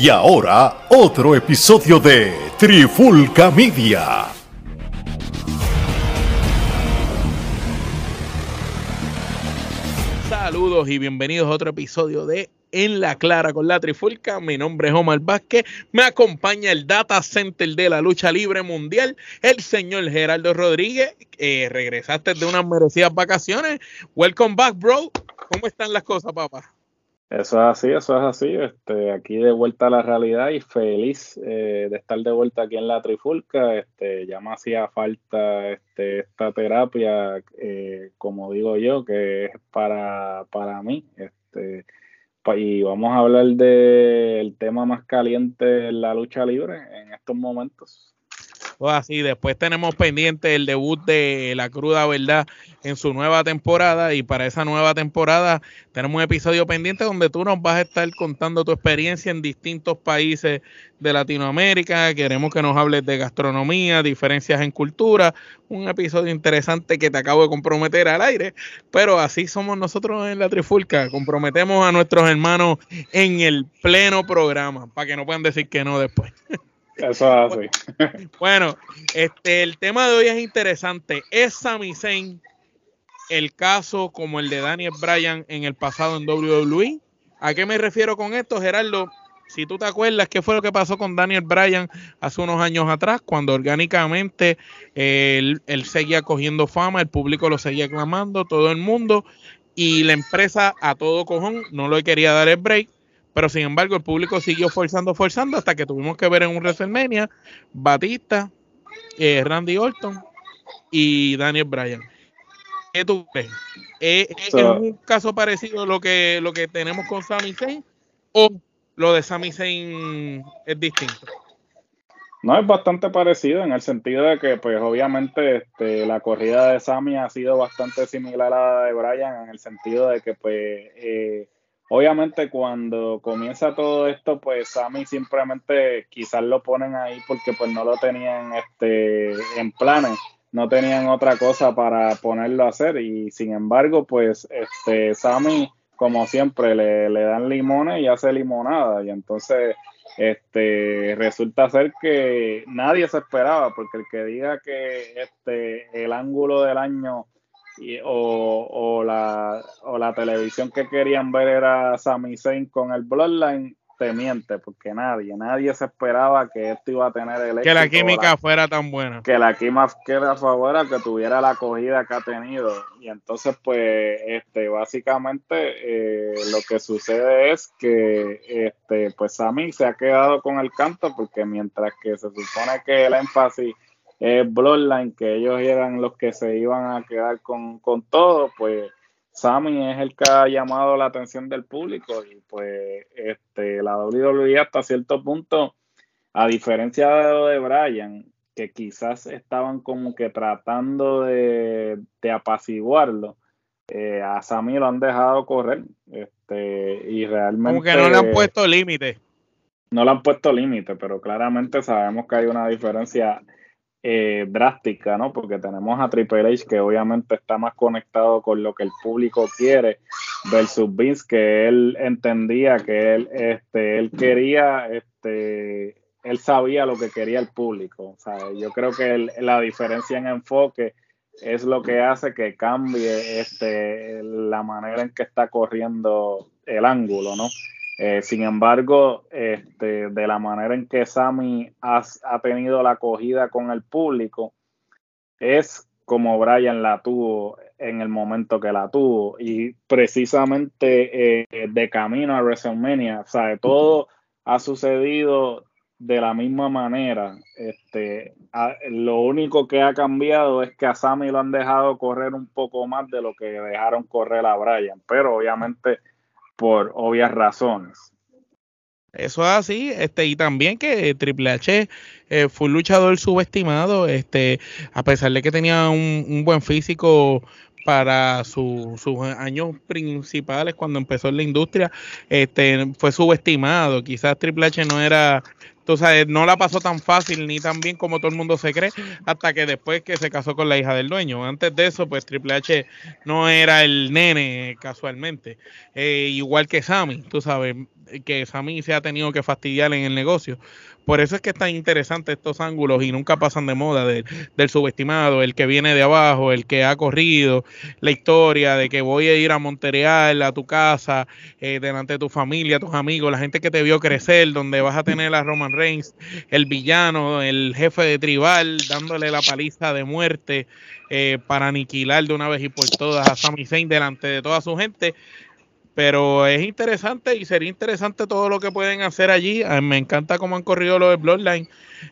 Y ahora, otro episodio de Trifulca Media. Saludos y bienvenidos a otro episodio de En la Clara con la Trifulca. Mi nombre es Omar Vázquez. Me acompaña el Data Center de la lucha libre mundial, el señor Gerardo Rodríguez. Eh, regresaste de unas merecidas vacaciones. Welcome back, bro. ¿Cómo están las cosas, papá? Eso es así, eso es así. Este, aquí de vuelta a la realidad y feliz eh, de estar de vuelta aquí en la Trifulca. Este, ya me hacía falta este, esta terapia, eh, como digo yo, que es para, para mí. Este, y vamos a hablar del tema más caliente en la lucha libre en estos momentos. Pues así, después tenemos pendiente el debut de La Cruda Verdad en su nueva temporada y para esa nueva temporada tenemos un episodio pendiente donde tú nos vas a estar contando tu experiencia en distintos países de Latinoamérica. Queremos que nos hables de gastronomía, diferencias en cultura, un episodio interesante que te acabo de comprometer al aire, pero así somos nosotros en la Trifulca, comprometemos a nuestros hermanos en el pleno programa para que no puedan decir que no después. Eso. Bueno, este, el tema de hoy es interesante. ¿Es Sami Zayn el caso como el de Daniel Bryan en el pasado en WWE? ¿A qué me refiero con esto, Gerardo? Si tú te acuerdas, ¿qué fue lo que pasó con Daniel Bryan hace unos años atrás, cuando orgánicamente él, él seguía cogiendo fama, el público lo seguía clamando, todo el mundo, y la empresa a todo cojón no le quería dar el break, pero sin embargo, el público siguió forzando, forzando hasta que tuvimos que ver en un WrestleMania Batista, eh, Randy Orton y Daniel Bryan. ¿Qué tú crees? ¿Es, un caso parecido a lo que, lo que tenemos con Sami Zayn o lo de Sami Zayn es distinto? No, es bastante parecido en el sentido de que, pues, obviamente, este, la corrida de Sami ha sido bastante similar a la de Bryan en el sentido de que, pues, eh, Obviamente cuando comienza todo esto, pues Sammy simplemente quizás lo ponen ahí porque pues no lo tenían este en planes, no tenían otra cosa para ponerlo a hacer. Y sin embargo pues este Sammy como siempre le, le dan limones y hace limonada. Y entonces este resulta ser que nadie se esperaba porque el que diga que este el ángulo del año o, la, o la televisión que querían ver era Sami Zayn con el Bloodline, te miente, porque nadie, nadie se esperaba que esto iba a tener el Que la química fuera tan buena. Que la química fuera que tuviera la acogida que ha tenido. Y entonces, pues, este, básicamente, eh, lo que sucede es que, este, pues, Sami se ha quedado con el canto, porque mientras que se supone que el énfasis es Bloodline, que ellos eran los que se iban a quedar con, todo, pues Sammy es el que ha llamado la atención del público y pues este, la WWE hasta cierto punto, a diferencia de lo de Brian, que quizás estaban como que tratando de, apaciguarlo, eh, a Sammy lo han dejado correr este, y realmente... Como que no le han puesto límite. No le han puesto límite, pero claramente sabemos que hay una diferencia eh, drástica, ¿no? Porque tenemos a Triple H que obviamente está más conectado con lo que el público quiere versus Vince que él entendía que él, este, él quería, este, él sabía lo que quería el público. O sea, yo creo que la diferencia en enfoque es lo que hace que cambie este, la manera en que está corriendo el ángulo, ¿no? Eh, sin embargo, este, de la manera en que Sammy ha, tenido la acogida con el público, es como Brian la tuvo en el momento que la tuvo. Y precisamente eh, de camino a WrestleMania, o sea, todo ha sucedido de la misma manera. Este, lo único que ha cambiado es que a Sammy lo han dejado correr un poco más de lo que dejaron correr a Brian, pero obviamente por obvias razones. Eso es así, este, y también que Triple H eh, fue un luchador subestimado, este, a pesar de que tenía un, buen físico para sus años principales cuando empezó en la industria, este, fue subestimado. Quizás Triple H no era entonces no la pasó tan fácil ni tan bien como todo el mundo se cree, hasta que después que se casó con la hija del dueño. Antes de eso, pues Triple H no era el nene casualmente. Eh, igual que Sammy, tú sabes. que Sami se ha tenido que fastidiar en el negocio. Por eso es que están interesantes estos ángulos y nunca pasan de moda del subestimado, el que viene de abajo, el que ha corrido, la historia de que voy a ir a Montreal, a tu casa, eh, delante de tu familia, tus amigos, la gente que te vio crecer, donde vas a tener a Roman Reigns, el villano, el jefe de tribal, dándole la paliza de muerte eh, para aniquilar de una vez y por todas a Sami Zayn delante de toda su gente pero es interesante y sería interesante todo lo que pueden hacer allí. Me encanta cómo han corrido los de Bloodline.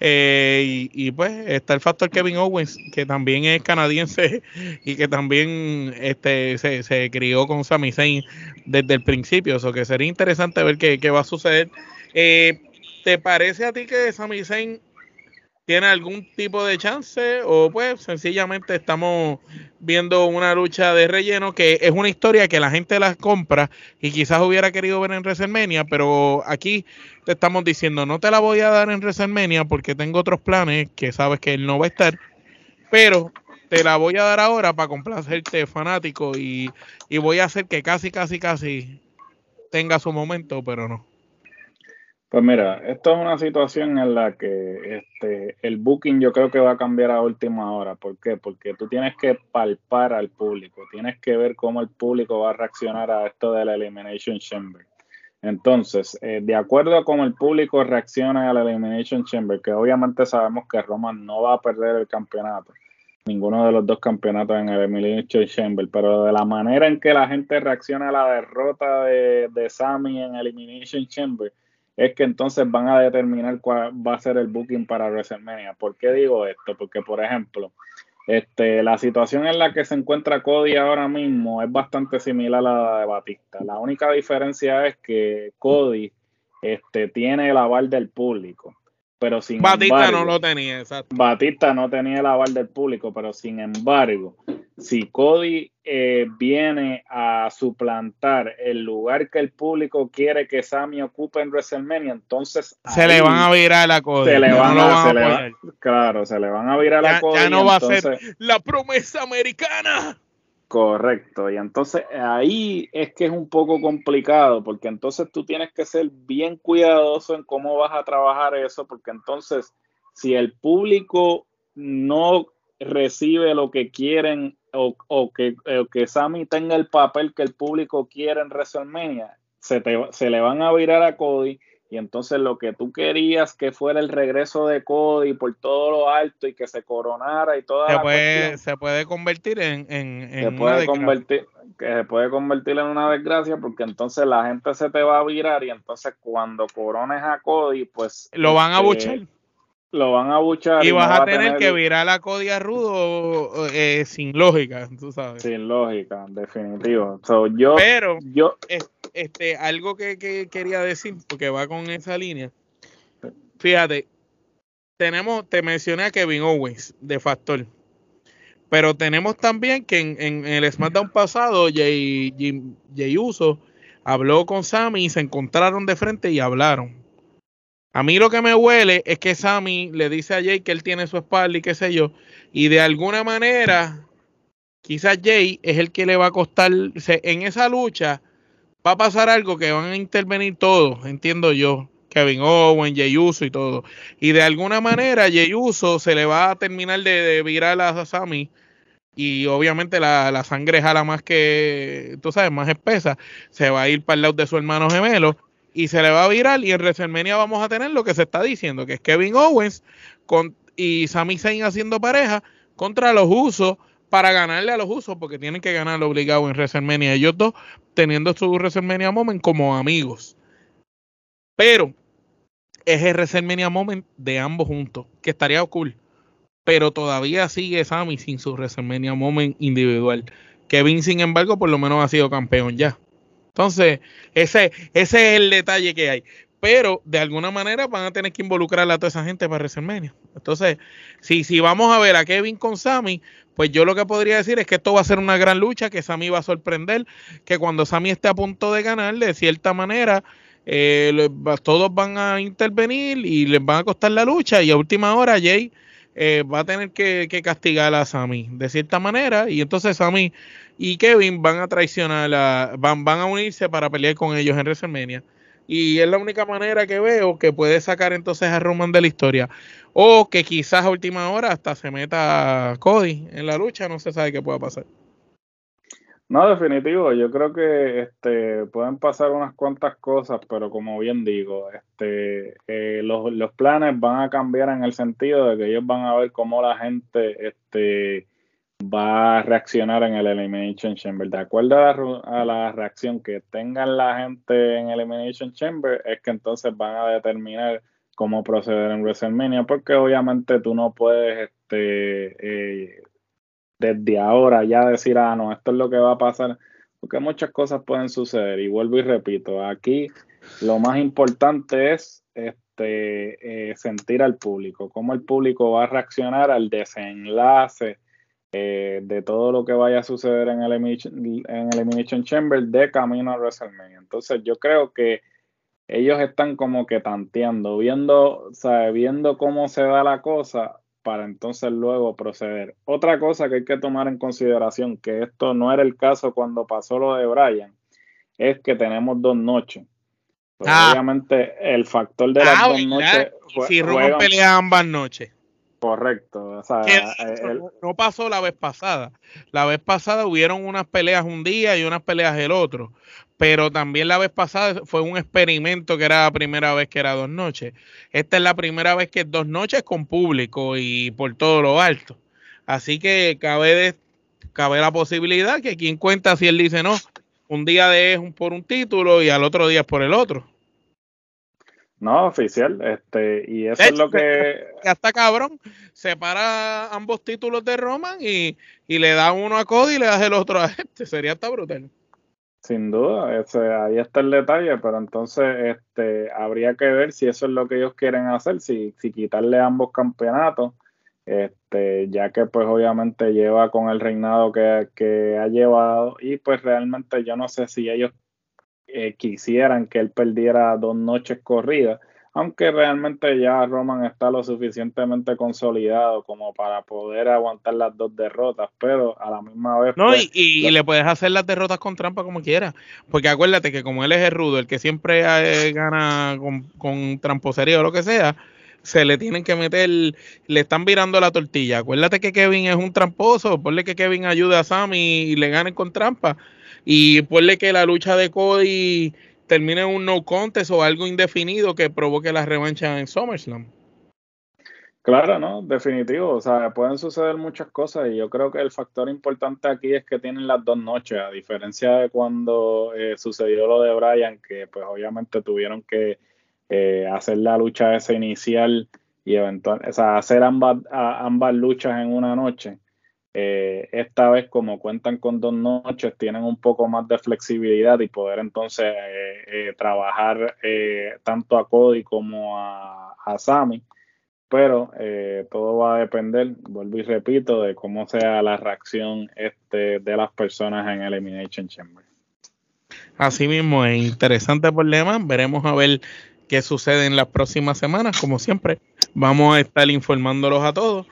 Eh, y, pues está el factor Kevin Owens, que también es canadiense y que también este, se, crió con Sami Zayn desde el principio. Eso que sería interesante ver qué, va a suceder. Eh, ¿Te parece a ti que Sami Zayn tiene algún tipo de chance o pues sencillamente estamos viendo una lucha de relleno que es una historia que la gente la compra y quizás hubiera querido ver en WrestleMania, pero aquí te estamos diciendo no te la voy a dar en WrestleMania porque tengo otros planes que sabes que él no va a estar, pero te la voy a dar ahora para complacerte fanático y, y voy a hacer que casi, casi, casi tenga su momento, pero no. Pues mira, esto es una situación en la que este, el booking yo creo que va a cambiar a última hora. ¿Por qué? Porque tú tienes que palpar al público, tienes que ver cómo el público va a reaccionar a esto de la Elimination Chamber. Entonces, eh, de acuerdo a cómo el público reacciona a la Elimination Chamber, que obviamente sabemos que Roman no va a perder el campeonato, ninguno de los dos campeonatos en el Elimination Chamber, pero de la manera en que la gente reacciona a la derrota de, de Sami en Elimination Chamber, es que entonces van a determinar cuál va a ser el booking para WrestleMania. ¿Por qué digo esto? Porque, por ejemplo, este, la situación en la que se encuentra Cody ahora mismo es bastante similar a la de Batista. La única diferencia es que Cody este, tiene el aval del público. Pero sin Batista no lo tenía, exacto. Batista no tenía el aval del público, pero sin embargo, si Cody eh, viene a suplantar el lugar que el público quiere que Sammy ocupe en WrestleMania, entonces se le van a virar a Cody. Se le van, a, claro, se le van a virar a Cody. Ya no va a ser la promesa americana. Correcto, y entonces ahí es que es un poco complicado, porque entonces tú tienes que ser bien cuidadoso en cómo vas a trabajar eso, porque entonces si el público no recibe lo que quieren o, que, que Sammy tenga el papel que el público quiere en WrestleMania, se, se le van a virar a Cody y entonces lo que tú querías que fuera el regreso de Cody por todo lo alto y que se coronara y toda se puede, se puede convertir en, en, se puede convertir que se puede convertir en una desgracia porque entonces la gente se te va a virar y entonces cuando corones a Cody pues lo van a este, buchar lo van a buchar. Y, vas a, tener, que virar la Cody a Rudo eh, sin lógica, tú sabes. Sin lógica, definitivo. yo, Pero, yo, este, algo que, quería decir, porque va con esa línea. Fíjate, tenemos, te mencioné a Kevin Owens de Factor. Pero tenemos también que en, en el SmackDown pasado, Jay, Jay Uso habló con Sammy y se encontraron de frente y hablaron. A mí lo que me huele es que Sammy le dice a Jay que él tiene su espalda y qué sé yo. Y de alguna manera, quizás Jay es el que le va a costar. En esa lucha va a pasar algo que van a intervenir todos, entiendo yo. Kevin Owen, Jay Uso y todo. Y de alguna manera, Jay Uso se le va a terminar de, virar a Sammy. Y obviamente la, la sangre jala más que, tú sabes, más espesa. Se va a ir para el lado de su hermano gemelo y se le va a virar y en WrestleMania vamos a tener lo que se está diciendo, que es Kevin Owens con, y Sami Zayn haciendo pareja contra los usos para ganarle a los usos, porque tienen que ganar obligado en WrestleMania. Ellos dos teniendo su WrestleMania Moment como amigos. Pero es el WrestleMania Moment de ambos juntos, que estaría cool. Pero todavía sigue Sami sin su WrestleMania Moment individual. Kevin, sin embargo, por lo menos ha sido campeón ya. Entonces, ese, ese es el detalle que hay. Pero de alguna manera van a tener que involucrar a toda esa gente para WrestleMania. Entonces, si, si vamos a ver a Kevin con Sammy, pues yo lo que podría decir es que esto va a ser una gran lucha, que Sammy va a sorprender, que cuando Sammy esté a punto de ganar, de cierta manera, eh, todos van a intervenir y les van a costar la lucha. Y a última hora, Jay eh, va a tener que, castigar a Sammy de cierta manera. Y entonces Sammy y Kevin van a traicionar, van, van a unirse para pelear con ellos en WrestleMania. Y es la única manera que veo que puede sacar entonces a Roman de la historia. O que quizás a última hora hasta se meta Cody en la lucha, no se sabe qué pueda pasar. No, definitivo, yo creo que este, pueden pasar unas cuantas cosas, pero como bien digo, este, eh, los, los, planes van a cambiar en el sentido de que ellos van a ver cómo la gente este, va a reaccionar en el Elimination Chamber. De acuerdo a la, reacción que tengan la gente en el Elimination Chamber, es que entonces van a determinar cómo proceder en WrestleMania, porque obviamente tú no puedes este, eh, desde ahora ya decir, ah, no, esto es lo que va a pasar, porque muchas cosas pueden suceder. Y vuelvo y repito, aquí lo más importante es este, eh, sentir al público, cómo el público va a reaccionar al desenlace eh, de todo lo que vaya a suceder en el, en Elimination Chamber de camino a WrestleMania. Entonces yo creo que ellos están como que tanteando, viendo, o sea, viendo cómo se da la cosa para entonces luego proceder. Otra cosa que hay que tomar en consideración, que esto no era el caso cuando pasó lo de Brian, es que tenemos dos noches. Pues ah. Obviamente el factor de las ah, dos noches... si Roman pelea ambas noches. Correcto. O sea, eh, no pasó la vez pasada. La vez pasada hubieron unas peleas un día y unas peleas el otro. Pero también la vez pasada fue un experimento que era la primera vez que era dos noches. Esta es la primera vez que es dos noches con público y por todo lo alto. Así que cabe, de, cabe la posibilidad que quien cuenta si él dice no, un día de es por un título y al otro día es por el otro. No, oficial, este, y eso es lo que... Hasta cabrón, separa ambos títulos de Roman y, le da uno a Cody y le da el otro a este, sería hasta brutal. Sin duda, ese, ahí está el detalle, pero entonces este, habría que ver si eso es lo que ellos quieren hacer, si, si quitarle ambos campeonatos, este, ya que pues obviamente lleva con el reinado que, que ha llevado y pues realmente yo no sé si ellos eh, quisieran que él perdiera dos noches corridas, aunque realmente ya Roman está lo suficientemente consolidado como para poder aguantar las dos derrotas, pero a la misma vez... No, pues, y, le puedes hacer las derrotas con trampa como quieras, porque acuérdate que como él es el rudo, el que siempre eh, gana con, con tramposería o lo que sea, se le tienen que meter, le están virando la tortilla. Acuérdate que Kevin es un tramposo, ponle que Kevin ayude a Sammy y le gane con trampa y ponle que la lucha de Cody termine en un no contest o algo indefinido que provoque la revancha en SummerSlam. Claro, ¿no? Definitivo. O sea, pueden suceder muchas cosas y yo creo que el factor importante aquí es que tienen las dos noches, a diferencia de cuando eh, sucedió lo de Brian, que pues obviamente tuvieron que eh, hacer la lucha esa inicial y eventualmente, o sea, hacer ambas, ambas luchas en una noche. Eh, esta vez, como cuentan con dos noches, tienen un poco más de flexibilidad y poder entonces eh, eh, trabajar tanto a Cody como a, Sammy. Pero todo va a depender, vuelvo y repito, de cómo sea la reacción este, de las personas en Elimination Chamber. Así mismo, es interesante problema. Veremos a ver qué sucede en las próximas semanas. Como siempre, vamos a estar informándolos a todos.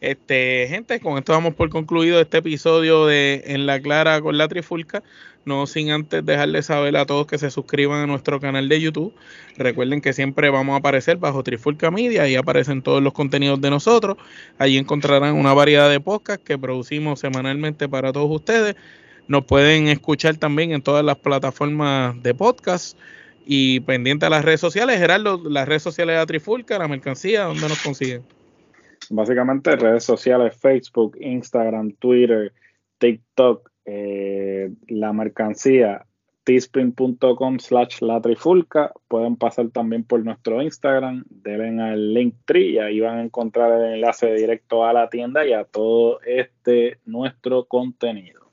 Este, gente, con esto vamos por concluido este episodio de En la Clara con la Trifulca. No sin antes dejarles saber a todos que se suscriban a nuestro canal de YouTube. Recuerden que siempre vamos a aparecer bajo Trifulca Media y aparecen todos los contenidos de nosotros. Allí encontrarán una variedad de podcasts que producimos semanalmente para todos ustedes. Nos pueden escuchar también en todas las plataformas de podcast y pendiente a las redes sociales. Gerardo, las redes sociales de Trifulca, la mercancía, ¿dónde nos consiguen? Básicamente redes sociales, Facebook, Instagram, Twitter, TikTok, eh, la mercancía, teespring.com slash la trifulca. Pueden pasar también por nuestro Instagram, deben al link tree y ahí van a encontrar el enlace directo a la tienda y a todo este nuestro contenido.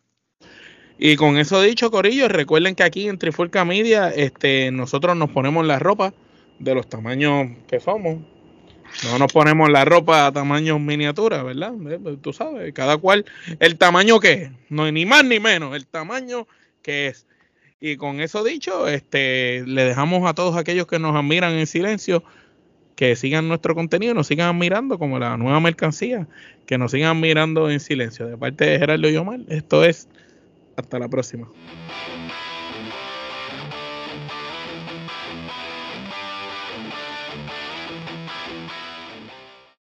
Y con eso dicho, Corillo, recuerden que aquí en Trifulca Media este, nosotros nos ponemos la ropa de los tamaños que somos. No nos ponemos la ropa a tamaño miniatura, ¿verdad? Eh, pues, tú sabes, cada cual, el tamaño que es, no ni más ni menos, el tamaño que es. Y con eso dicho, este, le dejamos a todos aquellos que nos admiran en silencio que sigan nuestro contenido, nos sigan admirando como la nueva mercancía, que nos sigan mirando en silencio. De parte de Gerardo Yomar, esto es hasta la próxima.